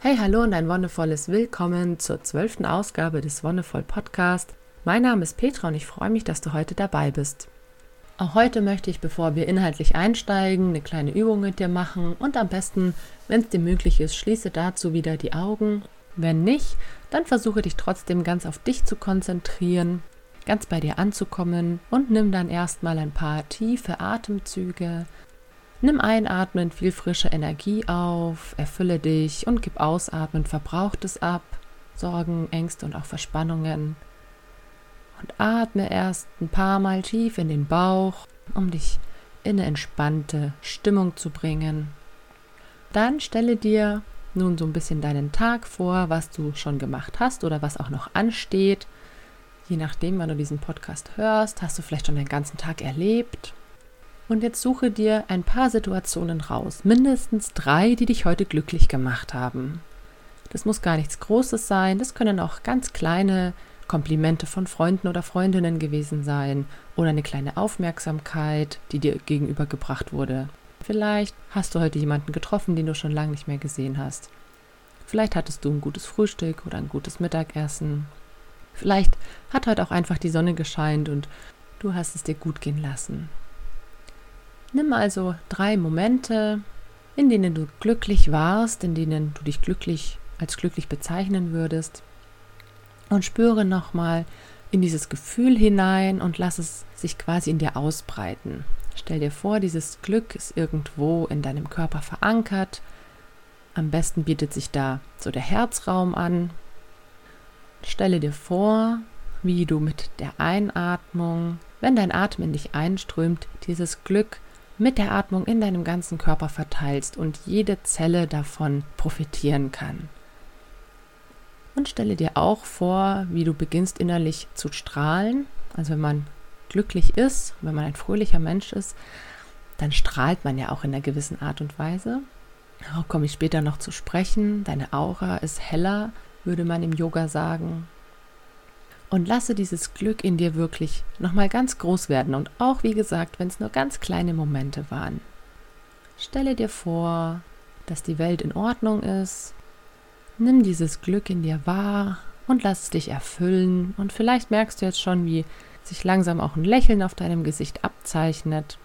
Hey, hallo und ein wundervolles Willkommen zur zwölften Ausgabe des Wonnevoll Podcast. Mein Name ist Petra und ich freue mich, dass du heute dabei bist. Auch heute möchte ich, bevor wir inhaltlich einsteigen, eine kleine Übung mit dir machen und am besten, wenn es dir möglich ist, schließe dazu wieder die Augen. Wenn nicht, dann versuche dich trotzdem ganz auf dich zu konzentrieren, ganz bei dir anzukommen und nimm dann erstmal ein paar tiefe Atemzüge. Nimm einatmend viel frische Energie auf, erfülle dich und gib ausatmend Verbrauchtes ab, Sorgen, Ängste und auch Verspannungen und atme erst ein paar Mal tief in den Bauch, um dich in eine entspannte Stimmung zu bringen. Dann stelle dir nun so ein bisschen deinen Tag vor, was du schon gemacht hast oder was auch noch ansteht. Je nachdem, wann du diesen Podcast hörst, hast du vielleicht schon den ganzen Tag erlebt. Und jetzt suche dir ein paar Situationen raus, mindestens drei, die dich heute glücklich gemacht haben. Das muss gar nichts Großes sein, das können auch ganz kleine Komplimente von Freunden oder Freundinnen gewesen sein oder eine kleine Aufmerksamkeit, die dir gegenübergebracht wurde. Vielleicht hast du heute jemanden getroffen, den du schon lange nicht mehr gesehen hast. Vielleicht hattest du ein gutes Frühstück oder ein gutes Mittagessen. Vielleicht hat heute auch einfach die Sonne gescheint und du hast es dir gut gehen lassen. Nimm also drei Momente, in denen du glücklich warst, in denen du dich glücklich als glücklich bezeichnen würdest und spüre nochmal in dieses Gefühl hinein und lass es sich quasi in dir ausbreiten. Stell dir vor, dieses Glück ist irgendwo in deinem Körper verankert. Am besten bietet sich da so der Herzraum an. Stelle dir vor, wie du mit der Einatmung, wenn dein Atem in dich einströmt, dieses Glück mit der Atmung in deinem ganzen Körper verteilst und jede Zelle davon profitieren kann. Und stelle dir auch vor, wie du beginnst innerlich zu strahlen. Also wenn man glücklich ist, wenn man ein fröhlicher Mensch ist, dann strahlt man ja auch in einer gewissen Art und Weise. Darauf komme ich später noch zu sprechen. Deine Aura ist heller, würde man im Yoga sagen. Und lasse dieses Glück in dir wirklich nochmal ganz groß werden. Und auch, wie gesagt, wenn es nur ganz kleine Momente waren. Stelle dir vor, dass die Welt in Ordnung ist, Nimm dieses Glück in dir wahr und lass es dich erfüllen. Und vielleicht merkst du jetzt schon, wie sich langsam auch ein Lächeln auf deinem Gesicht abzeichnet.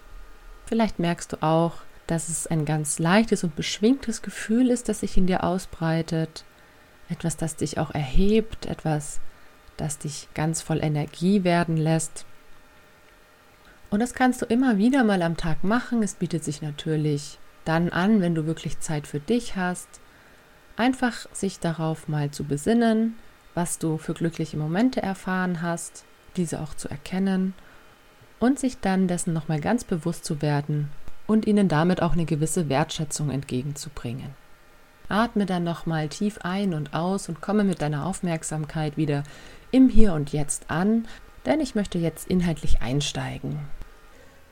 Vielleicht merkst du auch, dass es ein ganz leichtes und beschwingtes Gefühl ist, das sich in dir ausbreitet. Etwas, das dich auch erhebt, etwas, das dich ganz voll Energie werden lässt. Und das kannst du immer wieder mal am Tag machen. Es bietet sich natürlich dann an, wenn du wirklich Zeit für dich hast Einfach sich darauf mal zu besinnen, was du für glückliche Momente erfahren hast, diese auch zu erkennen und sich dann dessen nochmal ganz bewusst zu werden und ihnen damit auch eine gewisse Wertschätzung entgegenzubringen. Atme dann nochmal tief ein und aus und komme mit deiner Aufmerksamkeit wieder im Hier und Jetzt an, denn ich möchte jetzt inhaltlich einsteigen.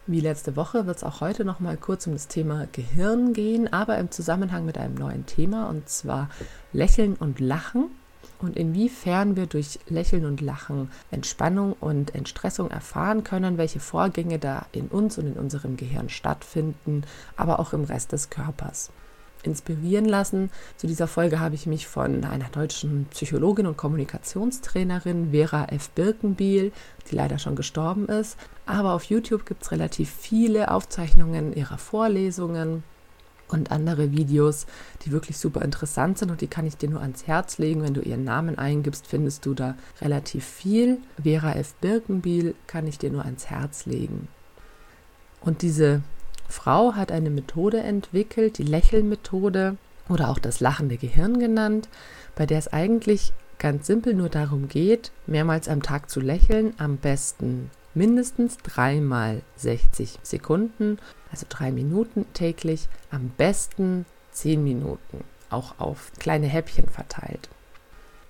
Wie letzte Woche wird es auch heute noch mal kurz um das Thema Gehirn gehen, aber im Zusammenhang mit einem neuen Thema und zwar Lächeln und Lachen und inwiefern wir durch Lächeln und Lachen Entspannung und Entstressung erfahren können, welche Vorgänge da in uns und in unserem Gehirn stattfinden, aber auch im Rest des Körpers inspirieren lassen. Zu dieser Folge habe ich mich von einer deutschen Psychologin und Kommunikationstrainerin Vera F. Birkenbiel, die leider schon gestorben ist. Aber auf YouTube gibt es relativ viele Aufzeichnungen ihrer Vorlesungen und andere Videos, die wirklich super interessant sind und die kann ich dir nur ans Herz legen. Wenn du ihren Namen eingibst, findest du da relativ viel. Vera F. Birkenbiel kann ich dir nur ans Herz legen. Und diese Frau hat eine Methode entwickelt, die Lächelmethode oder auch das lachende Gehirn genannt, bei der es eigentlich ganz simpel nur darum geht, mehrmals am Tag zu lächeln, am besten mindestens dreimal 60 Sekunden, also drei Minuten täglich, am besten zehn Minuten, auch auf kleine Häppchen verteilt.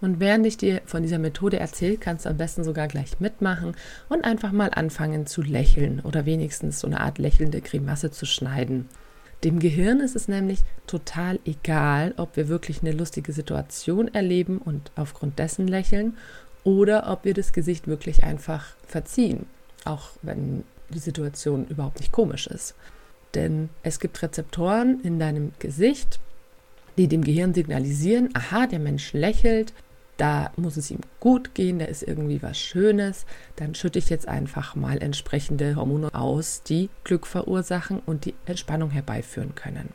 Und während ich dir von dieser Methode erzähle, kannst du am besten sogar gleich mitmachen und einfach mal anfangen zu lächeln oder wenigstens so eine Art lächelnde Grimasse zu schneiden. Dem Gehirn ist es nämlich total egal, ob wir wirklich eine lustige Situation erleben und aufgrund dessen lächeln oder ob wir das Gesicht wirklich einfach verziehen, auch wenn die Situation überhaupt nicht komisch ist. Denn es gibt Rezeptoren in deinem Gesicht, die dem Gehirn signalisieren, aha, der Mensch lächelt, da muss es ihm gut gehen, da ist irgendwie was Schönes, dann schütte ich jetzt einfach mal entsprechende Hormone aus, die Glück verursachen und die Entspannung herbeiführen können.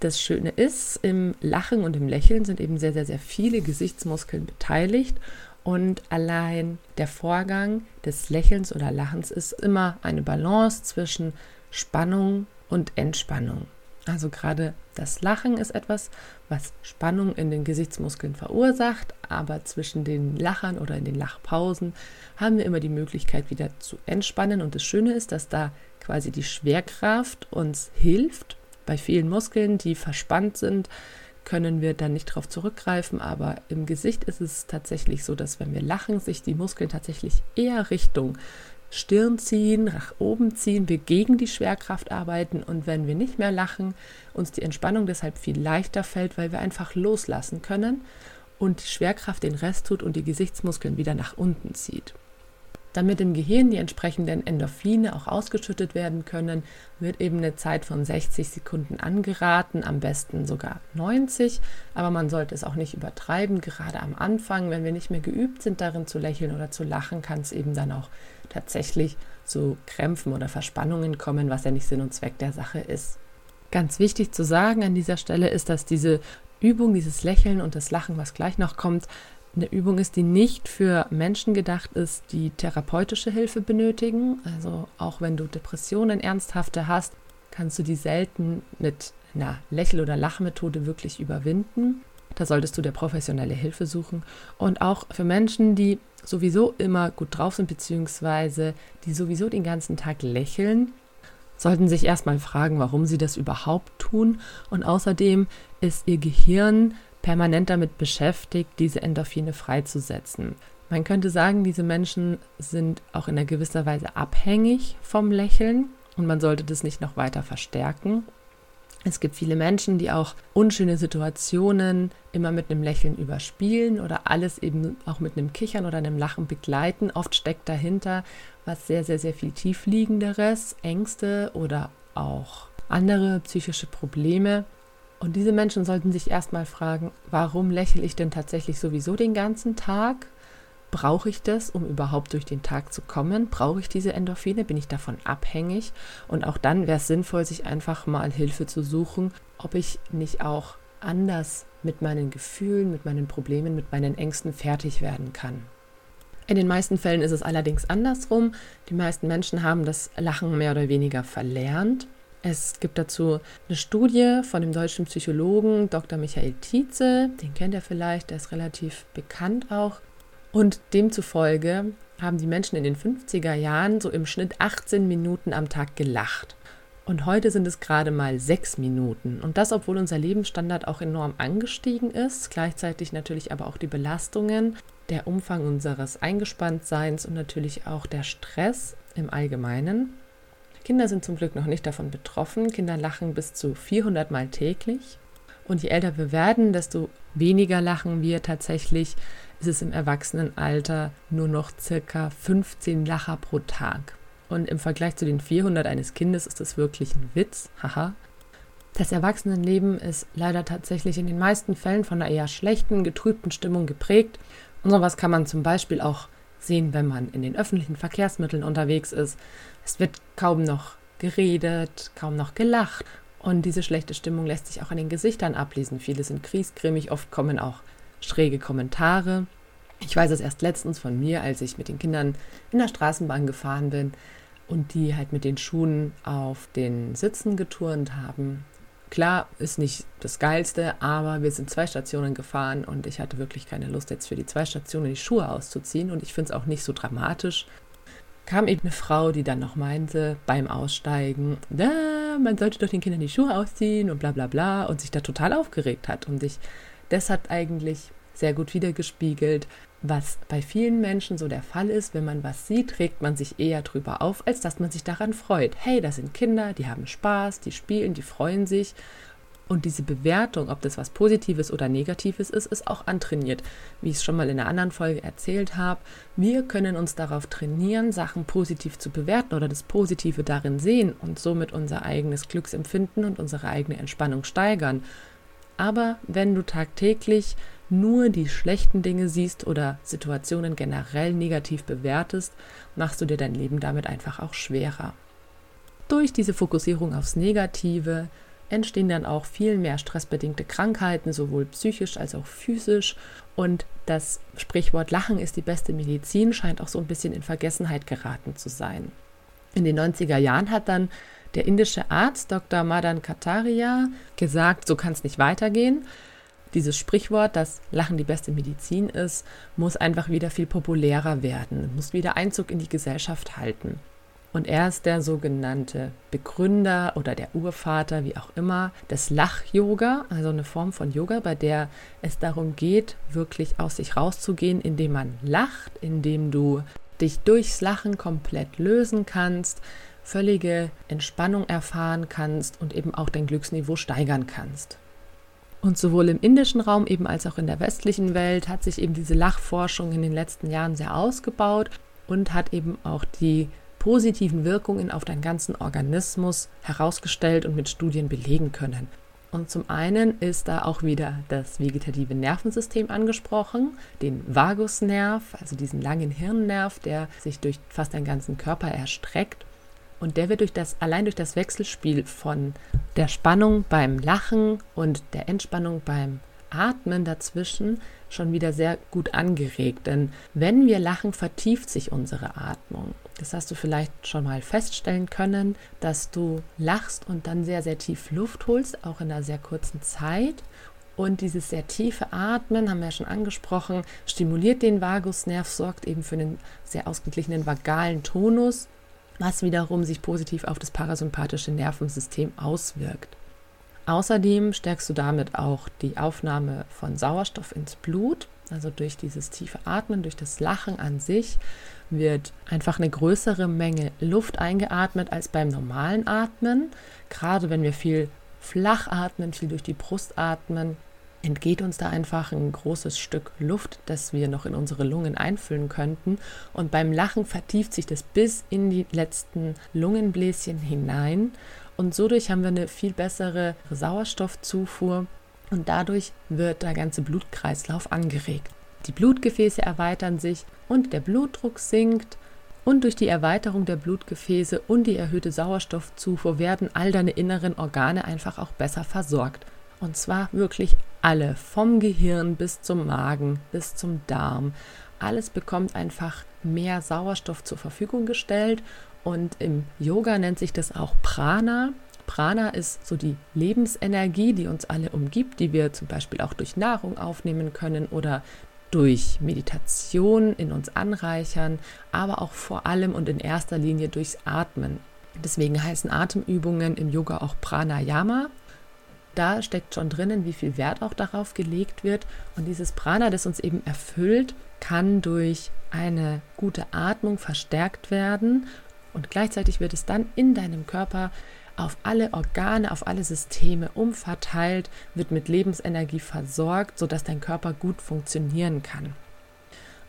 Das Schöne ist, im Lachen und im Lächeln sind eben sehr, sehr, sehr viele Gesichtsmuskeln beteiligt und allein der Vorgang des Lächelns oder Lachens ist immer eine Balance zwischen Spannung und Entspannung. Also gerade das Lachen ist etwas, was Spannung in den Gesichtsmuskeln verursacht, aber zwischen den Lachern oder in den Lachpausen haben wir immer die Möglichkeit wieder zu entspannen. Und das Schöne ist, dass da quasi die Schwerkraft uns hilft. Bei vielen Muskeln, die verspannt sind, können wir dann nicht darauf zurückgreifen, aber im Gesicht ist es tatsächlich so, dass wenn wir lachen, sich die Muskeln tatsächlich eher Richtung Stirn ziehen, nach oben ziehen, wir gegen die Schwerkraft arbeiten und wenn wir nicht mehr lachen, uns die Entspannung deshalb viel leichter fällt, weil wir einfach loslassen können und die Schwerkraft den Rest tut und die Gesichtsmuskeln wieder nach unten zieht. Damit im Gehirn die entsprechenden Endorphine auch ausgeschüttet werden können, wird eben eine Zeit von 60 Sekunden angeraten, am besten sogar 90, aber man sollte es auch nicht übertreiben, gerade am Anfang, wenn wir nicht mehr geübt sind darin zu lächeln oder zu lachen, kann es eben dann auch tatsächlich zu Krämpfen oder Verspannungen kommen, was ja nicht Sinn und Zweck der Sache ist. Ganz wichtig zu sagen an dieser Stelle ist, dass diese Übung, dieses Lächeln und das Lachen, was gleich noch kommt, eine Übung ist, die nicht für Menschen gedacht ist, die therapeutische Hilfe benötigen. Also auch wenn du Depressionen ernsthafte hast, kannst du die selten mit einer Lächel- oder Lachmethode wirklich überwinden. Da solltest du dir professionelle Hilfe suchen. Und auch für Menschen, die sowieso immer gut drauf sind, beziehungsweise die sowieso den ganzen Tag lächeln, sollten sich erstmal fragen, warum sie das überhaupt tun. Und außerdem ist ihr Gehirn permanent damit beschäftigt, diese Endorphine freizusetzen. Man könnte sagen, diese Menschen sind auch in einer gewisser Weise abhängig vom Lächeln und man sollte das nicht noch weiter verstärken. Es gibt viele Menschen, die auch unschöne Situationen immer mit einem Lächeln überspielen oder alles eben auch mit einem Kichern oder einem Lachen begleiten. Oft steckt dahinter was sehr, sehr, sehr viel tiefliegenderes, Ängste oder auch andere psychische Probleme. Und diese Menschen sollten sich erstmal fragen, warum lächle ich denn tatsächlich sowieso den ganzen Tag? Brauche ich das, um überhaupt durch den Tag zu kommen? Brauche ich diese Endorphine? Bin ich davon abhängig? Und auch dann wäre es sinnvoll, sich einfach mal Hilfe zu suchen, ob ich nicht auch anders mit meinen Gefühlen, mit meinen Problemen, mit meinen Ängsten fertig werden kann. In den meisten Fällen ist es allerdings andersrum. Die meisten Menschen haben das Lachen mehr oder weniger verlernt es gibt dazu eine Studie von dem deutschen Psychologen Dr. Michael Tietze, den kennt ihr vielleicht, der ist relativ bekannt auch. Und demzufolge haben die Menschen in den 50er Jahren so im Schnitt 18 Minuten am Tag gelacht. Und heute sind es gerade mal sechs Minuten. Und das, obwohl unser Lebensstandard auch enorm angestiegen ist, gleichzeitig natürlich aber auch die Belastungen, der Umfang unseres Eingespanntseins und natürlich auch der Stress im Allgemeinen. Kinder sind zum Glück noch nicht davon betroffen. Kinder lachen bis zu 400 Mal täglich. Und je älter wir werden, desto weniger lachen wir tatsächlich. Ist es im Erwachsenenalter nur noch circa 15 Lacher pro Tag. Und im Vergleich zu den 400 eines Kindes ist das wirklich ein Witz. Haha. Das Erwachsenenleben ist leider tatsächlich in den meisten Fällen von einer eher schlechten, getrübten Stimmung geprägt. Und sowas kann man zum Beispiel auch sehen, wenn man in den öffentlichen Verkehrsmitteln unterwegs ist. Es wird kaum noch geredet, kaum noch gelacht. Und diese schlechte Stimmung lässt sich auch an den Gesichtern ablesen. Viele sind kriesgrimmig, oft kommen auch schräge Kommentare. Ich weiß es erst letztens von mir, als ich mit den Kindern in der Straßenbahn gefahren bin und die halt mit den Schuhen auf den Sitzen geturnt haben. Klar, ist nicht das Geilste, aber wir sind zwei Stationen gefahren und ich hatte wirklich keine Lust, jetzt für die zwei Stationen die Schuhe auszuziehen. Und ich finde es auch nicht so dramatisch, kam eben eine Frau, die dann noch meinte, beim Aussteigen, na, man sollte doch den Kindern die Schuhe ausziehen und bla bla bla und sich da total aufgeregt hat. Und ich, das hat eigentlich sehr gut wiedergespiegelt, was bei vielen Menschen so der Fall ist, wenn man was sieht, regt man sich eher drüber auf, als dass man sich daran freut. Hey, das sind Kinder, die haben Spaß, die spielen, die freuen sich und diese Bewertung, ob das was Positives oder Negatives ist, ist auch antrainiert. Wie ich es schon mal in einer anderen Folge erzählt habe, wir können uns darauf trainieren, Sachen positiv zu bewerten oder das Positive darin sehen und somit unser eigenes Glücksempfinden und unsere eigene Entspannung steigern. Aber wenn du tagtäglich nur die schlechten Dinge siehst oder Situationen generell negativ bewertest, machst du dir dein Leben damit einfach auch schwerer. Durch diese Fokussierung aufs Negative entstehen dann auch viel mehr stressbedingte Krankheiten, sowohl psychisch als auch physisch. Und das Sprichwort Lachen ist die beste Medizin scheint auch so ein bisschen in Vergessenheit geraten zu sein. In den 90er Jahren hat dann der indische Arzt Dr. Madan Kataria gesagt, so kann es nicht weitergehen. Dieses Sprichwort, dass Lachen die beste Medizin ist, muss einfach wieder viel populärer werden, muss wieder Einzug in die Gesellschaft halten. Und er ist der sogenannte Begründer oder der Urvater, wie auch immer, des Lach-Yoga, also eine Form von Yoga, bei der es darum geht, wirklich aus sich rauszugehen, indem man lacht, indem du dich durchs Lachen komplett lösen kannst, völlige Entspannung erfahren kannst und eben auch dein Glücksniveau steigern kannst. Und sowohl im indischen Raum eben als auch in der westlichen Welt hat sich eben diese Lachforschung in den letzten Jahren sehr ausgebaut und hat eben auch die positiven Wirkungen auf deinen ganzen Organismus herausgestellt und mit Studien belegen können. Und zum einen ist da auch wieder das vegetative Nervensystem angesprochen, den Vagusnerv, also diesen langen Hirnnerv, der sich durch fast deinen ganzen Körper erstreckt. Und der wird durch das, allein durch das Wechselspiel von der Spannung beim Lachen und der Entspannung beim Atmen dazwischen schon wieder sehr gut angeregt. Denn wenn wir lachen, vertieft sich unsere Atmung. Das hast du vielleicht schon mal feststellen können, dass du lachst und dann sehr, sehr tief Luft holst, auch in einer sehr kurzen Zeit. Und dieses sehr tiefe Atmen, haben wir ja schon angesprochen, stimuliert den Vagusnerv, sorgt eben für einen sehr ausgeglichenen vagalen Tonus, was wiederum sich positiv auf das parasympathische Nervensystem auswirkt. Außerdem stärkst du damit auch die Aufnahme von Sauerstoff ins Blut. Also durch dieses tiefe Atmen, durch das Lachen an sich wird einfach eine größere Menge Luft eingeatmet als beim normalen Atmen. Gerade wenn wir viel flach atmen, viel durch die Brust atmen, entgeht uns da einfach ein großes Stück Luft, das wir noch in unsere Lungen einfüllen könnten. Und beim Lachen vertieft sich das bis in die letzten Lungenbläschen hinein und so haben wir eine viel bessere Sauerstoffzufuhr und dadurch wird der ganze Blutkreislauf angeregt. Die Blutgefäße erweitern sich und der Blutdruck sinkt und durch die Erweiterung der Blutgefäße und die erhöhte Sauerstoffzufuhr werden all deine inneren Organe einfach auch besser versorgt. Und zwar wirklich alle, vom Gehirn bis zum Magen, bis zum Darm. Alles bekommt einfach mehr Sauerstoff zur Verfügung gestellt und im Yoga nennt sich das auch Prana. Prana ist so die Lebensenergie, die uns alle umgibt, die wir zum Beispiel auch durch Nahrung aufnehmen können oder durch Meditation in uns anreichern, aber auch vor allem und in erster Linie durchs Atmen. Deswegen heißen Atemübungen im Yoga auch Pranayama. Da steckt schon drinnen, wie viel Wert auch darauf gelegt wird. Und dieses Prana, das uns eben erfüllt, kann durch eine gute Atmung verstärkt werden und gleichzeitig wird es dann in deinem Körper auf alle Organe, auf alle Systeme umverteilt, wird mit Lebensenergie versorgt, sodass dein Körper gut funktionieren kann.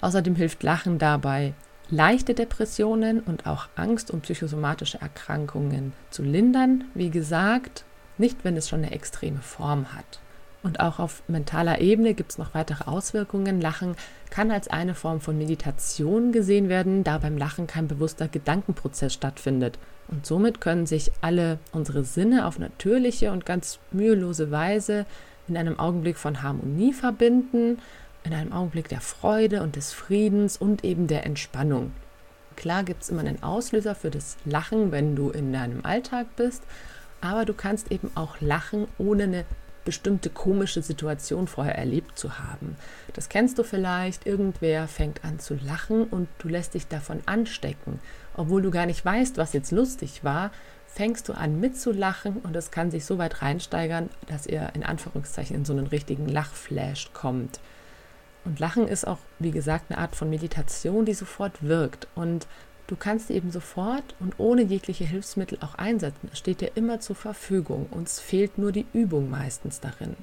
Außerdem hilft Lachen dabei, leichte Depressionen und auch Angst und psychosomatische Erkrankungen zu lindern. Wie gesagt, nicht wenn es schon eine extreme Form hat. Und auch auf mentaler Ebene gibt es noch weitere Auswirkungen. Lachen kann als eine Form von Meditation gesehen werden, da beim Lachen kein bewusster Gedankenprozess stattfindet. Und somit können sich alle unsere Sinne auf natürliche und ganz mühelose Weise in einem Augenblick von Harmonie verbinden, in einem Augenblick der Freude und des Friedens und eben der Entspannung. Klar gibt es immer einen Auslöser für das Lachen, wenn du in deinem Alltag bist, aber du kannst eben auch lachen, ohne eine bestimmte komische Situation vorher erlebt zu haben. Das kennst du vielleicht, irgendwer fängt an zu lachen und du lässt dich davon anstecken. Obwohl du gar nicht weißt, was jetzt lustig war, fängst du an mitzulachen und es kann sich so weit reinsteigern, dass ihr in Anführungszeichen in so einen richtigen Lachflash kommt. Und Lachen ist auch, wie gesagt, eine Art von Meditation, die sofort wirkt. Und Du kannst sie eben sofort und ohne jegliche Hilfsmittel auch einsetzen. Es steht dir immer zur Verfügung. Uns fehlt nur die Übung meistens darin.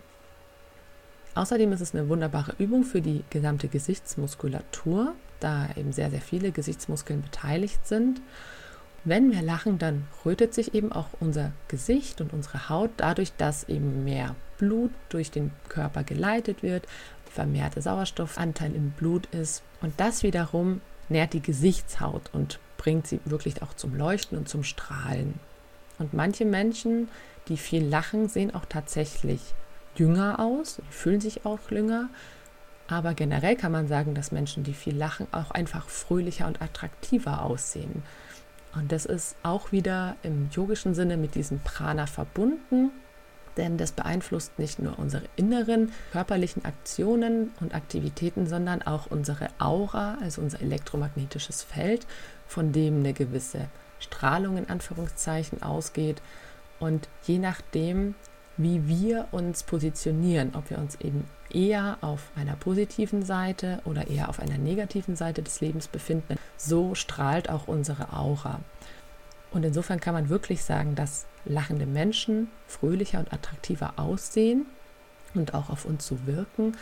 Außerdem ist es eine wunderbare Übung für die gesamte Gesichtsmuskulatur, da eben sehr, sehr viele Gesichtsmuskeln beteiligt sind. wenn wir lachen, dann rötet sich eben auch unser Gesicht und unsere Haut dadurch, dass eben mehr Blut durch den Körper geleitet wird, vermehrter Sauerstoffanteil im Blut ist. Und das wiederum nährt die Gesichtshaut und bringt sie wirklich auch zum Leuchten und zum Strahlen. Und manche Menschen, die viel lachen, sehen auch tatsächlich jünger aus, fühlen sich auch jünger. Aber generell kann man sagen, dass Menschen, die viel lachen, auch einfach fröhlicher und attraktiver aussehen. Und das ist auch wieder im yogischen Sinne mit diesem Prana verbunden, denn das beeinflusst nicht nur unsere inneren körperlichen Aktionen und Aktivitäten, sondern auch unsere Aura, also unser elektromagnetisches Feld, von dem eine gewisse Strahlung in Anführungszeichen ausgeht. Und je nachdem, wie wir uns positionieren, ob wir uns eben eher auf einer positiven Seite oder eher auf einer negativen Seite des Lebens befinden, so strahlt auch unsere Aura. Und insofern kann man wirklich sagen, dass lachende Menschen fröhlicher und attraktiver aussehen und auch auf uns so wirken.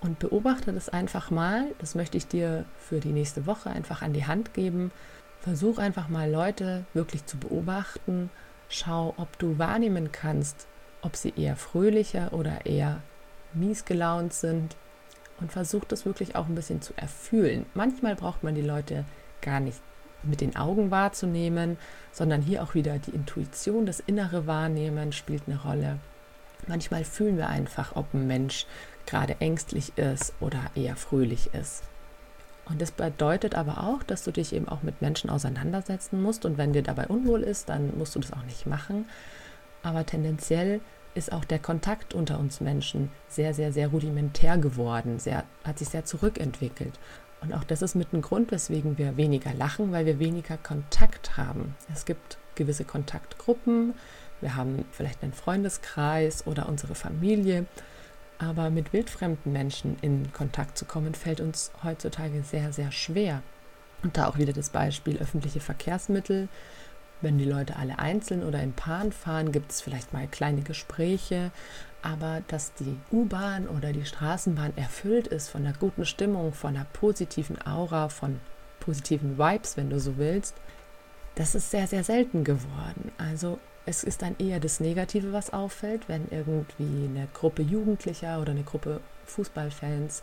Und beobachte das einfach mal. Das möchte ich dir für die nächste Woche einfach an die Hand geben. Versuch einfach mal Leute wirklich zu beobachten. Schau, ob du wahrnehmen kannst, ob sie eher fröhlicher oder eher mies gelaunt sind. Und versuch das wirklich auch ein bisschen zu erfühlen. Manchmal braucht man die Leute gar nicht mit den Augen wahrzunehmen, sondern hier auch wieder die Intuition, das innere Wahrnehmen spielt eine Rolle. Manchmal fühlen wir einfach, ob ein Mensch gerade ängstlich ist oder eher fröhlich ist. Und das bedeutet aber auch, dass du dich eben auch mit Menschen auseinandersetzen musst. Und wenn dir dabei unwohl ist, dann musst du das auch nicht machen. Aber tendenziell ist auch der Kontakt unter uns Menschen sehr, sehr, sehr rudimentär geworden, sehr, hat sich sehr zurückentwickelt. Und auch das ist mit ein Grund, weswegen wir weniger lachen, weil wir weniger Kontakt haben. Es gibt gewisse Kontaktgruppen, wir haben vielleicht einen Freundeskreis oder unsere Familie, aber mit wildfremden Menschen in Kontakt zu kommen, fällt uns heutzutage sehr, sehr schwer. Und da auch wieder das Beispiel öffentliche Verkehrsmittel. Wenn die Leute alle einzeln oder in Paaren fahren, gibt es vielleicht mal kleine Gespräche, aber dass die U-Bahn oder die Straßenbahn erfüllt ist von einer guten Stimmung, von einer positiven Aura, von positiven Vibes, wenn du so willst, das ist sehr, sehr selten geworden. Also es ist dann eher das Negative, was auffällt, wenn irgendwie eine Gruppe Jugendlicher oder eine Gruppe Fußballfans,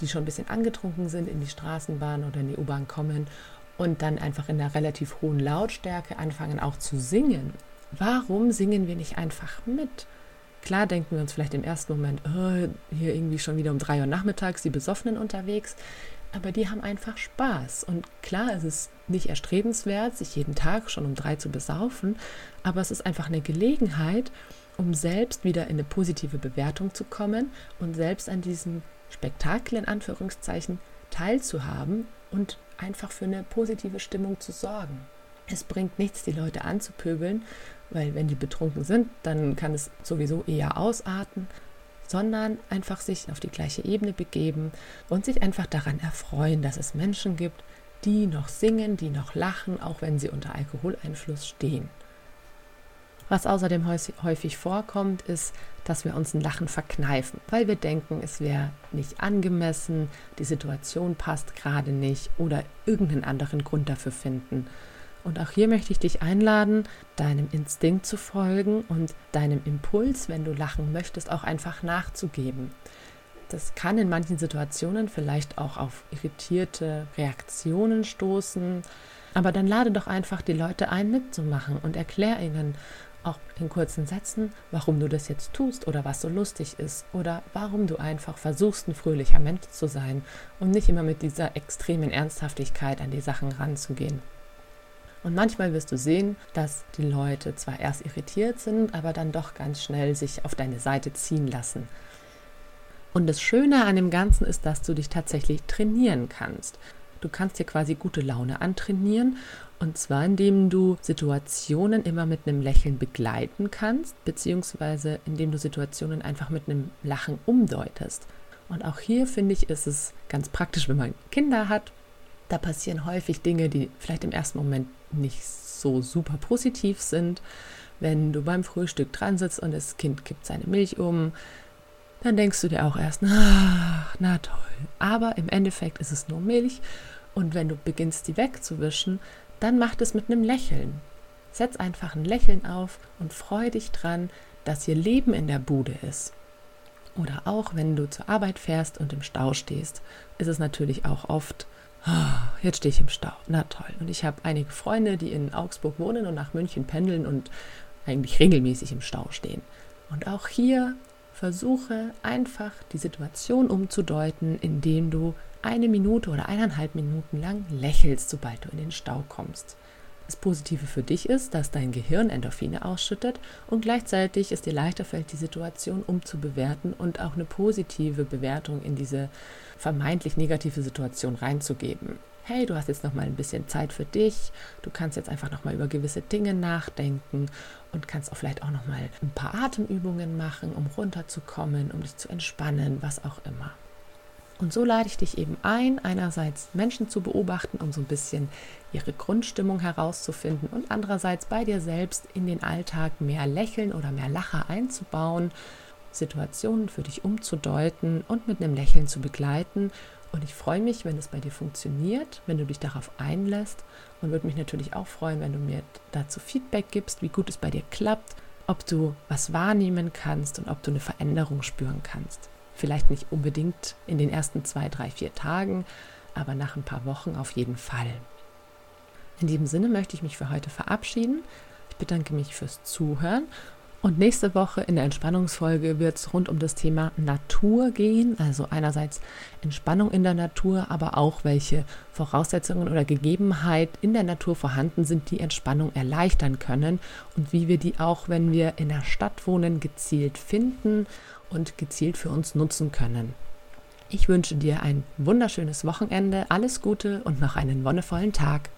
die schon ein bisschen angetrunken sind, in die Straßenbahn oder in die U-Bahn kommen und dann einfach in einer relativ hohen Lautstärke anfangen auch zu singen. Warum singen wir nicht einfach mit? Klar denken wir uns vielleicht im ersten Moment, oh, hier irgendwie schon wieder um drei Uhr nachmittags die Besoffenen unterwegs, aber die haben einfach Spaß. Und klar ist es nicht erstrebenswert, sich jeden Tag schon um drei zu besaufen, aber es ist einfach eine Gelegenheit, um selbst wieder in eine positive Bewertung zu kommen und selbst an diesem Spektakel in Anführungszeichen teilzuhaben und einfach für eine positive Stimmung zu sorgen. Es bringt nichts, die Leute anzupöbeln, weil wenn die betrunken sind, dann kann es sowieso eher ausarten, sondern einfach sich auf die gleiche Ebene begeben und sich einfach daran erfreuen, dass es Menschen gibt, die noch singen, die noch lachen, auch wenn sie unter Alkoholeinfluss stehen. Was außerdem häufig vorkommt, ist, dass wir uns ein Lachen verkneifen, weil wir denken, es wäre nicht angemessen, die Situation passt gerade nicht oder irgendeinen anderen Grund dafür finden. Und auch hier möchte ich dich einladen, deinem Instinkt zu folgen und deinem Impuls, wenn du lachen möchtest, auch einfach nachzugeben. Das kann in manchen Situationen vielleicht auch auf irritierte Reaktionen stoßen, aber dann lade doch einfach die Leute ein, mitzumachen und erklär ihnen auch in kurzen Sätzen, warum du das jetzt tust oder was so lustig ist oder warum du einfach versuchst, ein fröhlicher Mensch zu sein und nicht immer mit dieser extremen Ernsthaftigkeit an die Sachen ranzugehen. Und manchmal wirst du sehen, dass die Leute zwar erst irritiert sind, aber dann doch ganz schnell sich auf deine Seite ziehen lassen. Und das Schöne an dem Ganzen ist, dass du dich tatsächlich trainieren kannst. Du kannst dir quasi gute Laune antrainieren und zwar indem du Situationen immer mit einem Lächeln begleiten kannst, beziehungsweise indem du Situationen einfach mit einem Lachen umdeutest. Und auch hier finde ich, ist es ganz praktisch, wenn man Kinder hat. Da passieren häufig Dinge, die vielleicht im ersten Moment nicht so super positiv sind. Wenn du beim Frühstück dran sitzt und das Kind kippt seine Milch um, dann denkst du dir auch erst, ach, na toll. Aber im Endeffekt ist es nur Milch und wenn du beginnst, die wegzuwischen, dann mach das mit einem Lächeln. Setz einfach ein Lächeln auf und freu dich dran, dass hier Leben in der Bude ist. Oder auch, wenn du zur Arbeit fährst und im Stau stehst, ist es natürlich auch oft, jetzt stehe ich im Stau. Na toll. Und ich habe einige Freunde, die in Augsburg wohnen und nach München pendeln und eigentlich regelmäßig im Stau stehen. Und auch hier versuche einfach die Situation umzudeuten, indem du eine Minute oder eineinhalb Minuten lang lächelst, sobald du in den Stau kommst. Das Positive für dich ist, dass dein Gehirn Endorphine ausschüttet und gleichzeitig es dir leichter fällt, die Situation umzubewerten und auch eine positive Bewertung in diese vermeintlich negative Situation reinzugeben. Hey, du hast jetzt noch mal ein bisschen Zeit für dich. Du kannst jetzt einfach noch mal über gewisse Dinge nachdenken und kannst auch vielleicht auch noch mal ein paar Atemübungen machen, um runterzukommen, um dich zu entspannen, was auch immer. Und so lade ich dich eben ein, einerseits Menschen zu beobachten, um so ein bisschen ihre Grundstimmung herauszufinden und andererseits bei dir selbst in den Alltag mehr Lächeln oder mehr Lacher einzubauen, Situationen für dich umzudeuten und mit einem Lächeln zu begleiten. Und ich freue mich, wenn es bei dir funktioniert, wenn du dich darauf einlässt und würde mich natürlich auch freuen, wenn du mir dazu Feedback gibst, wie gut es bei dir klappt, ob du was wahrnehmen kannst und ob du eine Veränderung spüren kannst. Vielleicht nicht unbedingt in den ersten zwei, drei, vier Tagen, aber nach ein paar Wochen auf jeden Fall. In diesem Sinne möchte ich mich für heute verabschieden. Ich bedanke mich fürs Zuhören und nächste Woche in der Entspannungsfolge wird es rund um das Thema Natur gehen. Also einerseits Entspannung in der Natur, aber auch welche Voraussetzungen oder Gegebenheit in der Natur vorhanden sind, die Entspannung erleichtern können und wie wir die auch, wenn wir in der Stadt wohnen, gezielt finden und gezielt für uns nutzen können. Ich wünsche dir ein wunderschönes Wochenende, alles Gute und noch einen wonnevollen Tag.